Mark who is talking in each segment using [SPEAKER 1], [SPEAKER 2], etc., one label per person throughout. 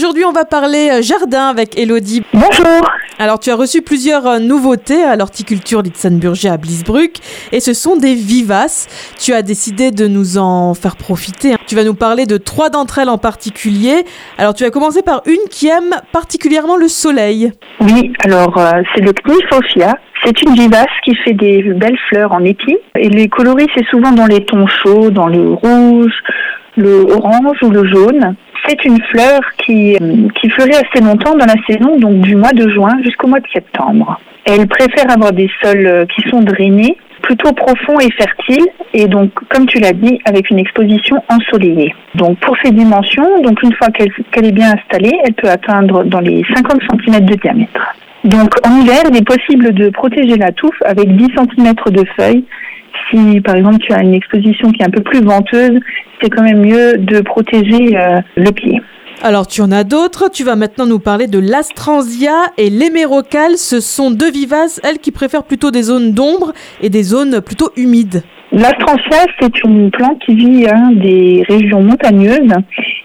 [SPEAKER 1] Aujourd'hui, on va parler euh, jardin avec Elodie.
[SPEAKER 2] Bonjour.
[SPEAKER 1] Alors, tu as reçu plusieurs euh, nouveautés à l'horticulture Litzenburger à Blisbruck et ce sont des vivaces. Tu as décidé de nous en faire profiter. Tu vas nous parler de trois d'entre elles en particulier. Alors, tu vas commencer par une qui aime particulièrement le soleil.
[SPEAKER 2] Oui, alors euh, c'est le Cnifophia. C'est une vivace qui fait des belles fleurs en épi. Et les coloris, c'est souvent dans les tons chauds, dans le rouge, le orange ou le jaune. C'est une fleur qui, euh, qui fleurit assez longtemps dans la saison, donc du mois de juin jusqu'au mois de septembre. Elle préfère avoir des sols euh, qui sont drainés, plutôt profonds et fertiles, et donc, comme tu l'as dit, avec une exposition ensoleillée. Donc, pour ces dimensions, donc une fois qu'elle est bien installée, elle peut atteindre dans les 50 cm de diamètre. Donc, en hiver, il est possible de protéger la touffe avec 10 cm de feuilles si par exemple tu as une exposition qui est un peu plus venteuse, c'est quand même mieux de protéger euh, le pied.
[SPEAKER 1] Alors tu en as d'autres, tu vas maintenant nous parler de l'astransia et l'hémérocale, ce sont deux vivaces, elles qui préfèrent plutôt des zones d'ombre et des zones plutôt humides.
[SPEAKER 2] L'astransia, c'est une plante qui vit dans des régions montagneuses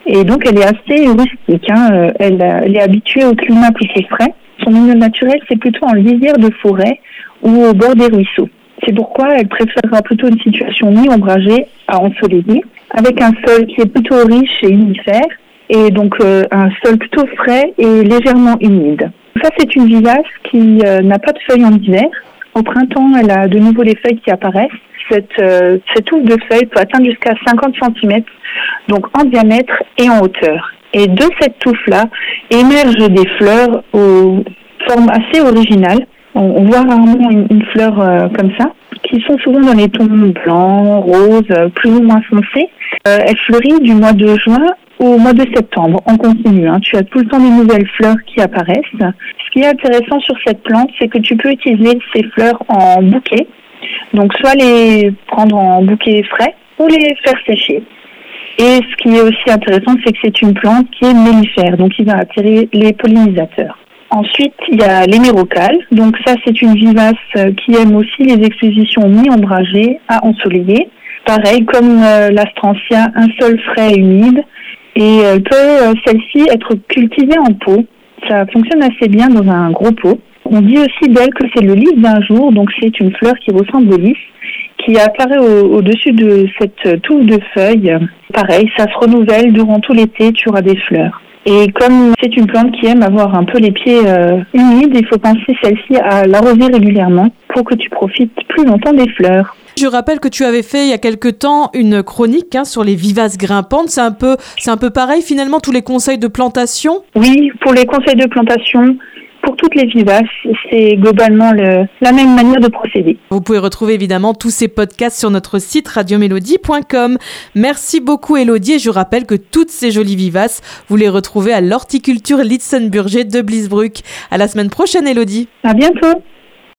[SPEAKER 2] et donc elle est assez rustique. Hein. Elle, elle, est habituée au climat plutôt frais. Son milieu naturel, c'est plutôt en lisière de forêt ou au bord des ruisseaux. C'est pourquoi elle préférera plutôt une situation mi-ombragée à ensoleillée, avec un sol qui est plutôt riche et unifère, et donc euh, un sol plutôt frais et légèrement humide. Ça, c'est une vivace qui euh, n'a pas de feuilles en hiver. Au printemps, elle a de nouveau les feuilles qui apparaissent. Cette, euh, cette touffe de feuilles peut atteindre jusqu'à 50 cm, donc en diamètre et en hauteur. Et de cette touffe-là émergent des fleurs aux formes assez originales on, voit rarement une, fleur euh, comme ça, qui sont souvent dans les tons blancs, roses, euh, plus ou moins foncés. Euh, elle fleurit du mois de juin au mois de septembre, en continu. Hein. Tu as tout le temps des nouvelles fleurs qui apparaissent. Ce qui est intéressant sur cette plante, c'est que tu peux utiliser ces fleurs en bouquet. Donc soit les prendre en bouquet frais ou les faire sécher. Et ce qui est aussi intéressant, c'est que c'est une plante qui est mellifère, donc qui va attirer les pollinisateurs. Ensuite, il y a l'hémérocale. Donc ça, c'est une vivace euh, qui aime aussi les expositions mi-ombragées à ensoleillées. Pareil, comme euh, l'astrantia, un sol frais et humide. Et euh, peut celle-ci être cultivée en pot. Ça fonctionne assez bien dans un gros pot. On dit aussi d'elle que c'est le lys d'un jour, donc c'est une fleur qui ressemble au lys, qui apparaît au-dessus de cette touffe de feuilles. Pareil, ça se renouvelle durant tout l'été, tu auras des fleurs. Et comme c'est une plante qui aime avoir un peu les pieds euh, humides, il faut penser celle-ci à l'arroser régulièrement pour que tu profites plus longtemps des fleurs.
[SPEAKER 1] Je rappelle que tu avais fait il y a quelque temps une chronique hein, sur les vivaces grimpantes. C'est un peu, c'est un peu pareil finalement tous les conseils de plantation?
[SPEAKER 2] Oui, pour les conseils de plantation, pour toutes les vivaces, c'est globalement la même manière de procéder.
[SPEAKER 1] Vous pouvez retrouver évidemment tous ces podcasts sur notre site radiomélodie.com. Merci beaucoup Elodie et je rappelle que toutes ces jolies vivaces, vous les retrouvez à l'horticulture Litzenburger de Blisbruck. À la semaine prochaine Elodie.
[SPEAKER 2] À bientôt.